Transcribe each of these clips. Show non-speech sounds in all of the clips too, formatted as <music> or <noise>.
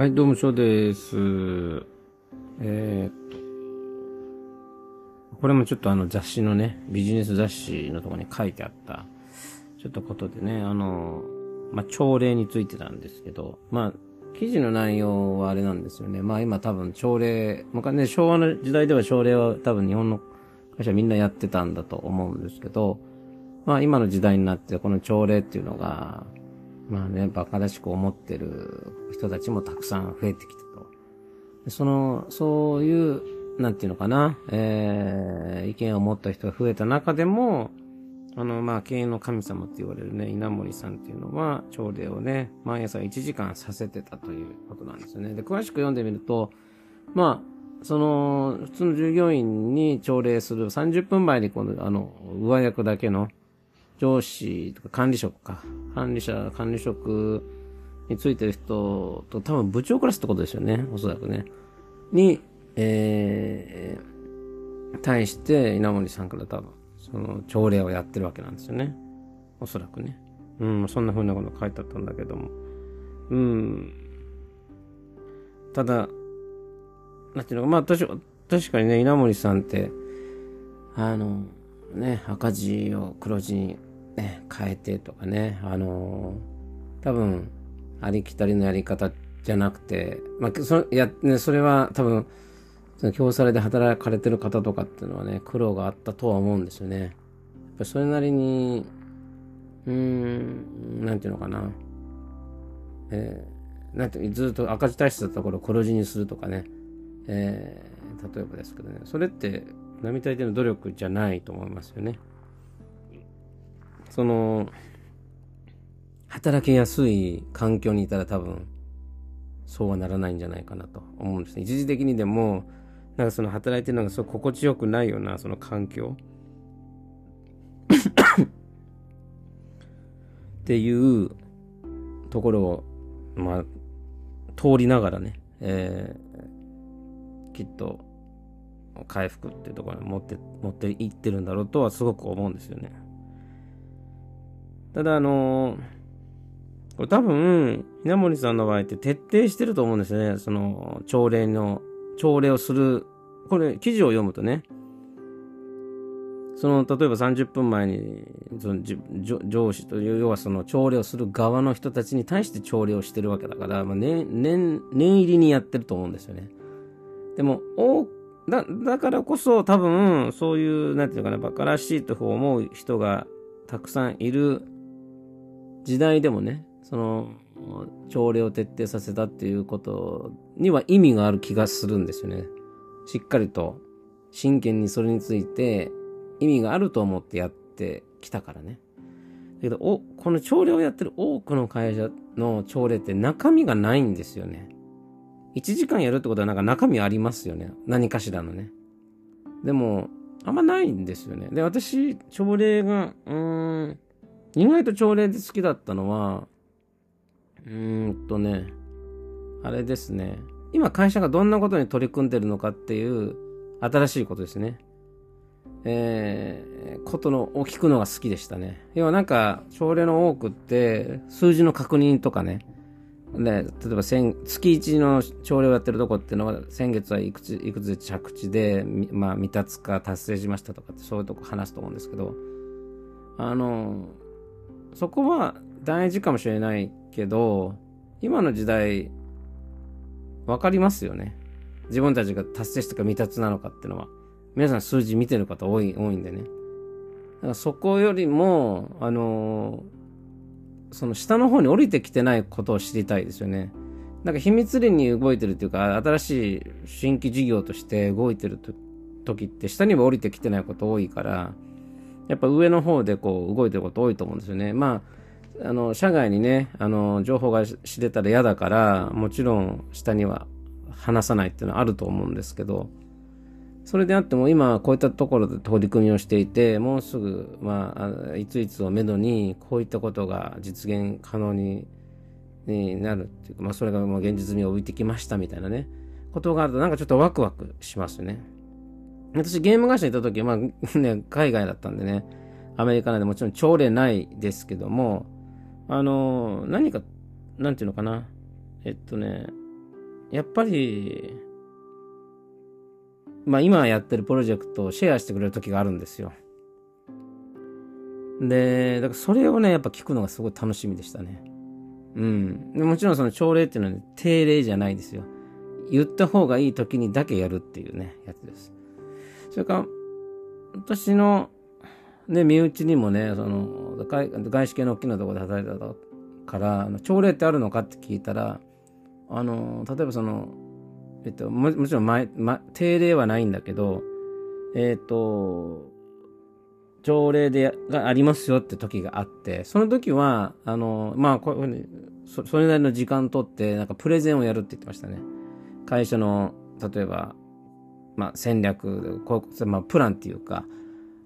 はい、どうも、そうです。えー、これもちょっとあの雑誌のね、ビジネス雑誌のとこに書いてあった、ちょっとことでね、あの、まあ、朝礼についてなんですけど、まあ、記事の内容はあれなんですよね。まあ今多分朝礼、昔ね、昭和の時代では朝礼は多分日本の会社みんなやってたんだと思うんですけど、まあ今の時代になってこの朝礼っていうのが、まあね、馬鹿らしく思ってる人たちもたくさん増えてきたと。その、そういう、なんていうのかな、えー、意見を持った人が増えた中でも、あの、まあ、経営の神様って言われるね、稲森さんっていうのは、朝礼をね、毎朝1時間させてたということなんですよね。で、詳しく読んでみると、まあ、その、普通の従業員に朝礼する30分前に、この、あの、上役だけの上司とか管理職か、管理者、管理職についてる人と、多分部長クラスってことですよね、おそらくね。に、えー、対して稲森さんから多分、その朝礼をやってるわけなんですよね。おそらくね。うん、そんな風なこと書いてあったんだけども。うん。ただ、なんていうのか、まあ確か確かにね、稲森さんって、あの、ね、赤字を黒字に、ね、変えてとかね、あの、多分、ありきたりのやり方じゃなくて、まあ、そや、ね、それは多分、その京サレで働かれてる方とかっていうのはね、苦労があったとは思うんですよね。やっぱそれなりに、うん、なんていうのかな。えー、なんてずっと赤字体質だったところ黒字にするとかね。えー、例えばですけどね。それって、並大抵の努力じゃないと思いますよね。その、働きやすい環境にいたら多分、そうはならないんじゃないかなと思うんですね。一時的にでも、なんかその働いてるのがそう心地よくないようなその環境 <coughs> っていうところを、まあ、通りながらね、えー、きっと回復っていうところに持って、持っていってるんだろうとはすごく思うんですよね。ただあのこれ多分、稲森さんの場合って徹底してると思うんですね。その、朝礼の、朝礼をする。これ、記事を読むとね、その、例えば30分前に、その上司という、要はその、朝礼をする側の人たちに対して朝礼をしてるわけだから、まあ、年、年、念入りにやってると思うんですよね。でも、おだ、だからこそ多分、そういう、なんていうのかな、馬鹿らしいと思う人がたくさんいる時代でもね、その、朝礼を徹底させたっていうことには意味がある気がするんですよね。しっかりと真剣にそれについて意味があると思ってやってきたからね。だけど、お、この朝礼をやってる多くの会社の朝礼って中身がないんですよね。1時間やるってことはなんか中身ありますよね。何かしらのね。でも、あんまないんですよね。で、私、朝礼が、うーん、意外と朝礼で好きだったのは、うーんとね、あれですね。今会社がどんなことに取り組んでるのかっていう新しいことですね。えー、ことのを聞くのが好きでしたね。要はなんか、朝礼の多くって、数字の確認とかね。で、例えば先、月1の朝礼をやってるとこっていうのは、先月はいくつ、いくつ着地で、まあ、未達化達成しましたとかって、そういうとこ話すと思うんですけど、あの、そこは大事かもしれないけど、今の時代、わかりますよね。自分たちが達成したか未達なのかっていうのは。皆さん数字見てる方多い、多いんでね。だからそこよりも、あの、その下の方に降りてきてないことを知りたいですよね。なんか秘密裏に動いてるっていうか、新しい新規事業として動いてる時って下には降りてきてないこと多いから、やっぱ上の方でこう動いてること多いと思うんですよね。まあ、あの、社外にね、あの、情報が知れたら嫌だから、もちろん下には話さないっていうのはあると思うんですけど、それであっても今こういったところで取り組みをしていて、もうすぐ、まあ、いついつをめどにこういったことが実現可能にになるっていうか、まあそれがもう現実味を帯びてきましたみたいなね、ことがあるとなんかちょっとワクワクしますね。私ゲーム会社にいた時は、まあ <laughs> ね、海外だったんでね、アメリカなんでもちろん朝礼ないですけども、あの、何か、なんていうのかな、えっとね、やっぱり、まあ今やってるプロジェクトをシェアしてくれる時があるんですよ。で、だからそれをね、やっぱ聞くのがすごい楽しみでしたね。うん。もちろんその朝礼っていうのは、ね、定例じゃないですよ。言った方がいい時にだけやるっていうね、やつです。それから、私の、ね、身内にもね、その、外資系の大きなところで働いてたから、朝礼ってあるのかって聞いたら、あの、例えばその、えっと、ももちろん前、ま、定例はないんだけど、えっと、条例でがありますよって時があって、その時は、あの、まあ、こういうふうに、そそれなりの時間とって、なんかプレゼンをやるって言ってましたね。会社の、例えば、まあ、戦略、こうまあ、プランっていうか、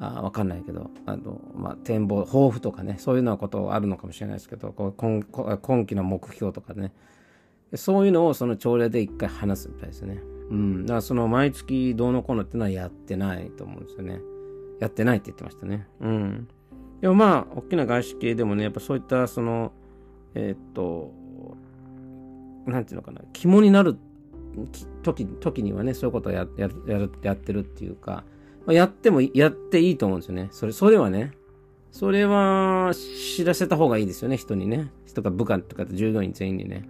あわかんないけど、あの、まあ、展望、抱負とかね、そういうようなことあるのかもしれないですけど、こう今今期の目標とかね、そういうのをその朝礼で一回話すみたいですね。うん。だからその毎月どうのこうのっていうのはやってないと思うんですよね。やってないって言ってましたね。うん。でもまあ、大きな外資系でもね、やっぱそういった、その、えー、っと、なんていうのかな、肝になる時時にはね、そういうことをややややってるっていうか、まあ、やっても、やっていいと思うんですよね。それ、それはね、それは知らせた方がいいですよね、人にね。人か部下とか従業員全員にね。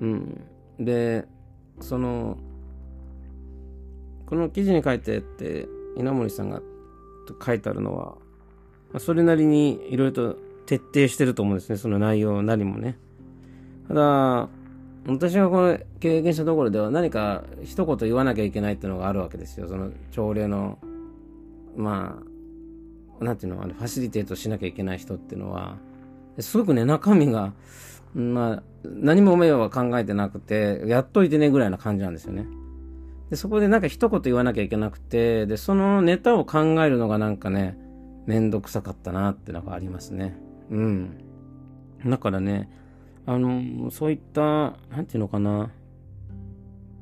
うん。で、その、この記事に書いてって、稲森さんが書いてあるのは、まあ、それなりにいろいろと徹底してると思うんですね、その内容何もね。ただ、私がこの経験したところでは何か一言言わなきゃいけないっていうのがあるわけですよ。その朝礼の、まあ、なんていうの、あのファシリテートしなきゃいけない人っていうのは、すごくね、中身が、まあ、何も迷惑は考えてなくて、やっといてねぐらいな感じなんですよね。で、そこでなんか一言言わなきゃいけなくて、で、そのネタを考えるのがなんかね、めんどくさかったなってのがありますね。うん。だからね、あの、そういった、なんていうのかな、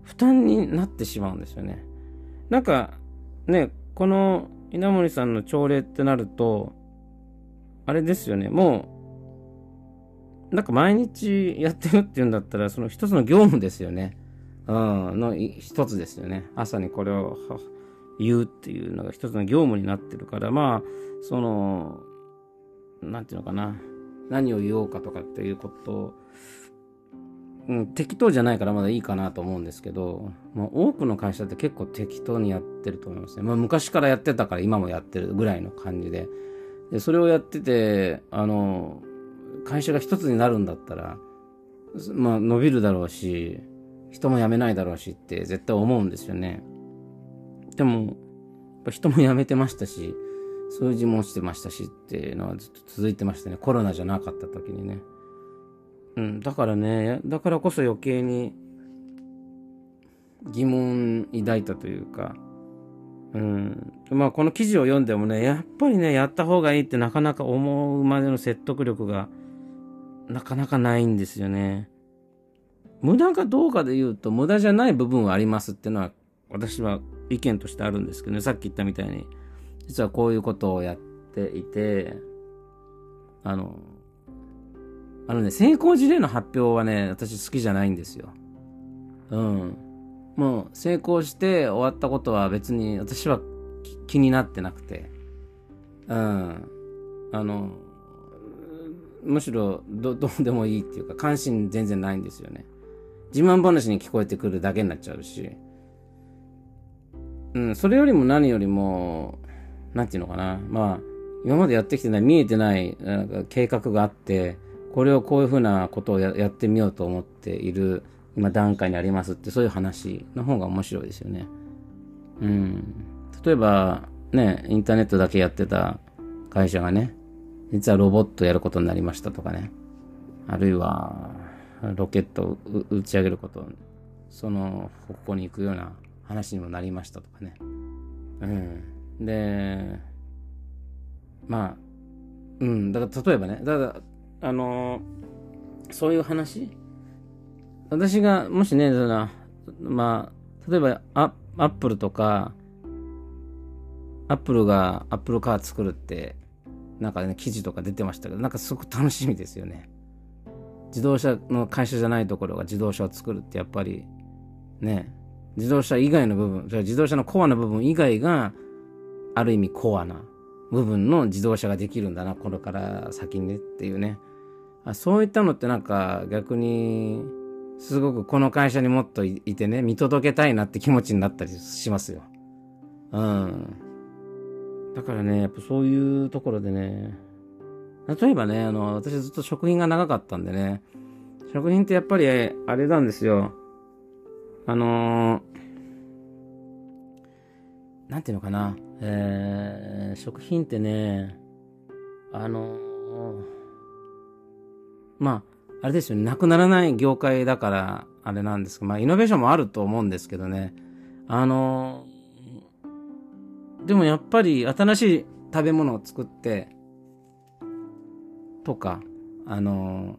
負担になってしまうんですよね。なんか、ね、この稲森さんの朝礼ってなると、あれですよね、もう、なんか毎日やってるっていうんだったら、その一つの業務ですよね。うん、の一つですよね。朝にこれを言うっていうのが一つの業務になってるから、まあ、その、なんていうのかな。何を言おうかとかっていうこと、うん、適当じゃないからまだいいかなと思うんですけど、まあ、多くの会社って結構適当にやってると思いますね。まあ、昔からやってたから今もやってるぐらいの感じで。で、それをやってて、あの、会社が一つになるんだったら、まあ、伸びるだろうし、人も辞めないだろうしって絶対思うんですよね。でも、やっぱ人も辞めてましたし、数字も落ちてましたしっていうのはずっと続いてましたね。コロナじゃなかった時にね。うん、だからね、だからこそ余計に疑問抱いたというか、うん。まあこの記事を読んでもね、やっぱりね、やった方がいいってなかなか思うまでの説得力がなかなかないんですよね。無駄かどうかで言うと、無駄じゃない部分はありますっていうのは、私は意見としてあるんですけどね、さっき言ったみたいに、実はこういうことをやっていて、あの、あのね、成功事例の発表はね、私好きじゃないんですよ。うん。もう成功して終わったことは別に私は気になってなくて。うん。あの、むしろど <laughs> どうでもいいっていうか関心全然ないんですよね。自慢話に聞こえてくるだけになっちゃうし、うん、それよりも何よりも、なんていうのかな、まあ、今までやってきてない、見えてない、なんか計画があって、これをこういうふうなことをやってみようと思っている、今段階にありますって、そういう話の方が面白いですよね。うん。例えば、ね、インターネットだけやってた会社がね、実はロボットやることになりましたとかね。あるいは、ロケットを打ち上げること、その方向に行くような話にもなりましたとかね。うん。で、まあ、うん、だから例えばね、だから、あのー、そういう話？私が、もしね、まあ、例えばア、アップルとか、アップルがアップルカー作るって、なんかね、記事とか出てましたけど、なんかすごく楽しみですよね。自動車の会社じゃないところが自動車を作るってやっぱり、ね、自動車以外の部分、自動車のコアな部分以外が、ある意味コアな部分の自動車ができるんだな、これから先にねっていうね。そういったのってなんか逆に、すごくこの会社にもっといてね、見届けたいなって気持ちになったりしますよ。うん。だからね、やっぱそういうところでね、例えばね、あの、私ずっと食品が長かったんでね、食品ってやっぱりあれなんですよ。あのー、なんていうのかな、えー、食品ってね、あのー、まあ、あれですよね、なくならない業界だから、あれなんですけど、まあ、イノベーションもあると思うんですけどね、あのー、でもやっぱり新しい食べ物を作って、とか、あの、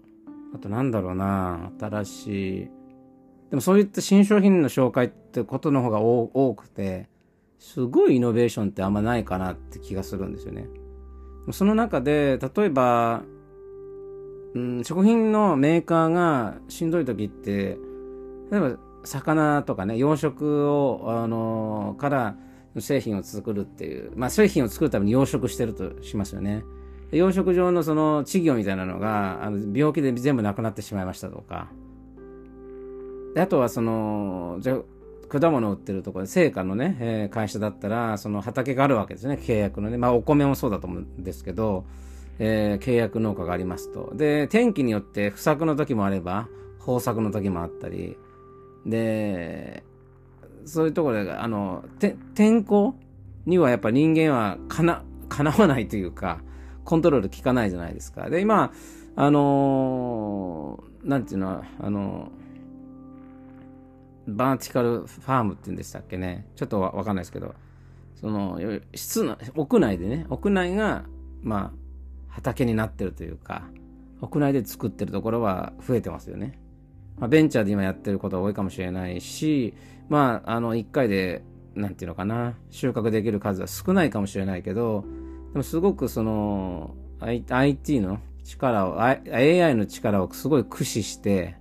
あとなんだろうな、新しい、でもそういった新商品の紹介ってことの方が多くて、すごいイノベーションってあんまないかなって気がするんですよね。その中で、例えば、うん、食品のメーカーがしんどい時って、例えば魚とかね、養殖を、あのー、から製品を作るっていう、まあ製品を作るために養殖してるとしますよね。養殖場のその稚魚みたいなのが、あの病気で全部なくなってしまいましたとか、であとはその、じゃ果物売ってるところで、成果のね、えー、会社だったら、その畑があるわけですね、契約のね。まあ、お米もそうだと思うんですけど、えー、契約農家がありますと。で、天気によって不作の時もあれば、豊作の時もあったり、で、そういうところで、あの、天候にはやっぱ人間はかな、かなわないというか、コントロール効かないじゃないですか。で、今、あのー、なんていうの、あのーバーティカルファームって言うんでしたっけね。ちょっとわかんないですけど、その、室内、屋内でね、屋内が、まあ、畑になってるというか、屋内で作ってるところは増えてますよね。まあ、ベンチャーで今やってることが多いかもしれないし、まあ、あの、一回で、なんていうのかな、収穫できる数は少ないかもしれないけど、でもすごくその、IT の力を、AI の力をすごい駆使して、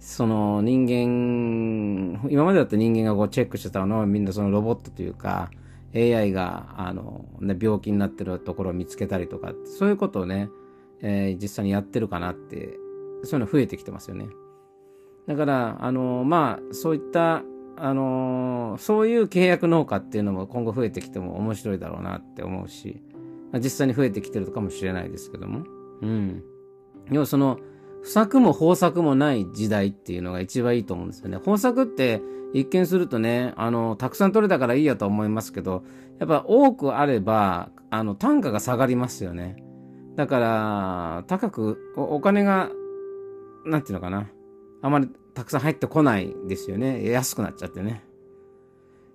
その人間、今までだった人間がこうチェックしてたのはみんなそのロボットというか AI があの、ね、病気になってるところを見つけたりとか、そういうことをね、えー、実際にやってるかなって、そういうの増えてきてますよね。だから、あの、まあ、そういった、あの、そういう契約農家っていうのも今後増えてきても面白いだろうなって思うし、まあ、実際に増えてきてるかもしれないですけども。うん。要はその、不作も豊作もない時代っていうのが一番いいと思うんですよね。豊作って一見するとね、あの、たくさん取れたからいいやと思いますけど、やっぱ多くあれば、あの、単価が下がりますよね。だから、高くお、お金が、なんていうのかな。あまりたくさん入ってこないですよね。安くなっちゃってね。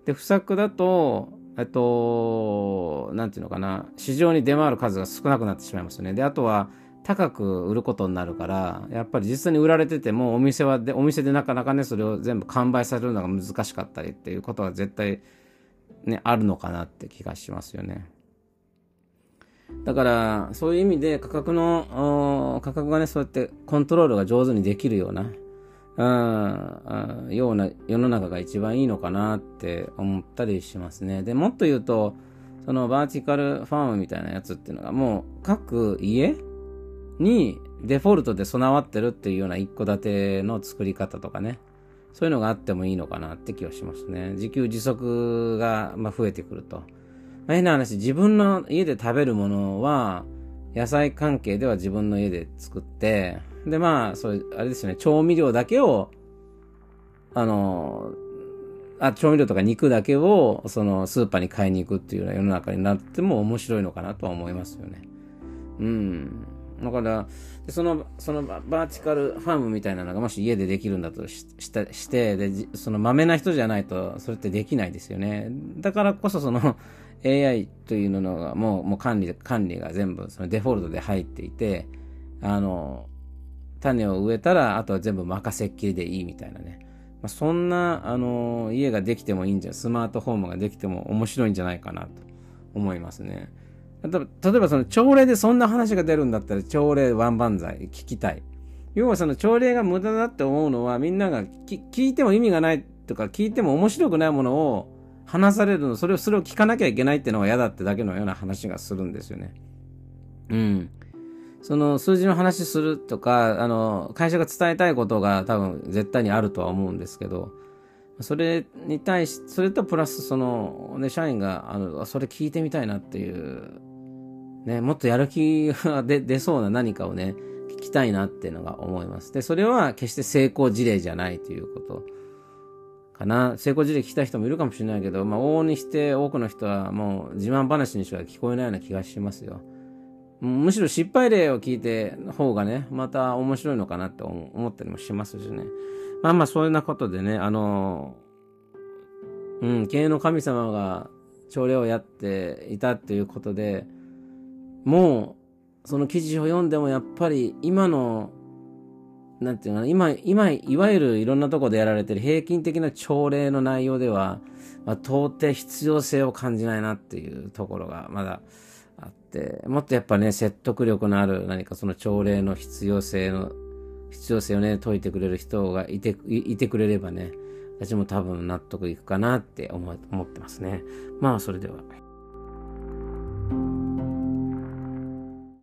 で、不作だと、えっと、なんていうのかな。市場に出回る数が少なくなってしまいますよね。で、あとは、高く売ることになるから、やっぱり実際に売られてても、お店はで、お店でなかなかね、それを全部完売されるのが難しかったりっていうことは絶対ね、あるのかなって気がしますよね。だから、そういう意味で価格の、価格がね、そうやってコントロールが上手にできるような、うん、ような世の中が一番いいのかなって思ったりしますね。で、もっと言うと、そのバーティカルファームみたいなやつっていうのがもう各家にデフォルトで備わってるっていうような一戸建ての作り方とかね。そういうのがあってもいいのかなって気はしますね。自給自足が、ま増えてくると。まあ、変な話、自分の家で食べるものは、野菜関係では自分の家で作って、で、まあ、そう、あれですよね、調味料だけを、あの、あ、調味料とか肉だけを、その、スーパーに買いに行くっていうような世の中になっても面白いのかなとは思いますよね。うん。だから、その、そのバーティカルファームみたいなのがもし家でできるんだとししして、で、その豆な人じゃないと、それってできないですよね。だからこそその AI というのがもう、もう管理、管理が全部そのデフォルトで入っていて、あの、種を植えたら、あとは全部任せっきりでいいみたいなね。まあ、そんな、あの、家ができてもいいんじゃ、スマートフォームができても面白いんじゃないかなと思いますね。例えばその朝礼でそんな話が出るんだったら朝礼ワン万歳聞きたい。要はその朝礼が無駄だって思うのはみんなが聞いても意味がないとか聞いても面白くないものを話されるの、それを、それを聞かなきゃいけないっていうのが嫌だってだけのような話がするんですよね。うん。その数字の話するとか、あの、会社が伝えたいことが多分絶対にあるとは思うんですけど、それに対し、それとプラスその、ね、社員が、あの、それ聞いてみたいなっていう、ね、もっとやる気が出、<laughs> 出そうな何かをね、聞きたいなっていうのが思います。で、それは決して成功事例じゃないということかな。成功事例聞きたい人もいるかもしれないけど、まあ、往々にして多くの人はもう自慢話にしか聞こえないような気がしますよ。むしろ失敗例を聞いて方がね、また面白いのかなって思ったりもしますしね。まあまあ、そういうなことでね、あの、うん、経営の神様が朝礼をやっていたっていうことで、もう、その記事を読んでもやっぱり今の、なんていうかな、今、今、いわゆるいろんなとこでやられてる平均的な朝礼の内容では、まあ、到底必要性を感じないなっていうところがまだあって、もっとやっぱね、説得力のある何かその朝礼の必要性の必要性をね、解いてくれる人がいて、いてくれればね、私も多分納得いくかなって思思ってますね。まあ、それでは。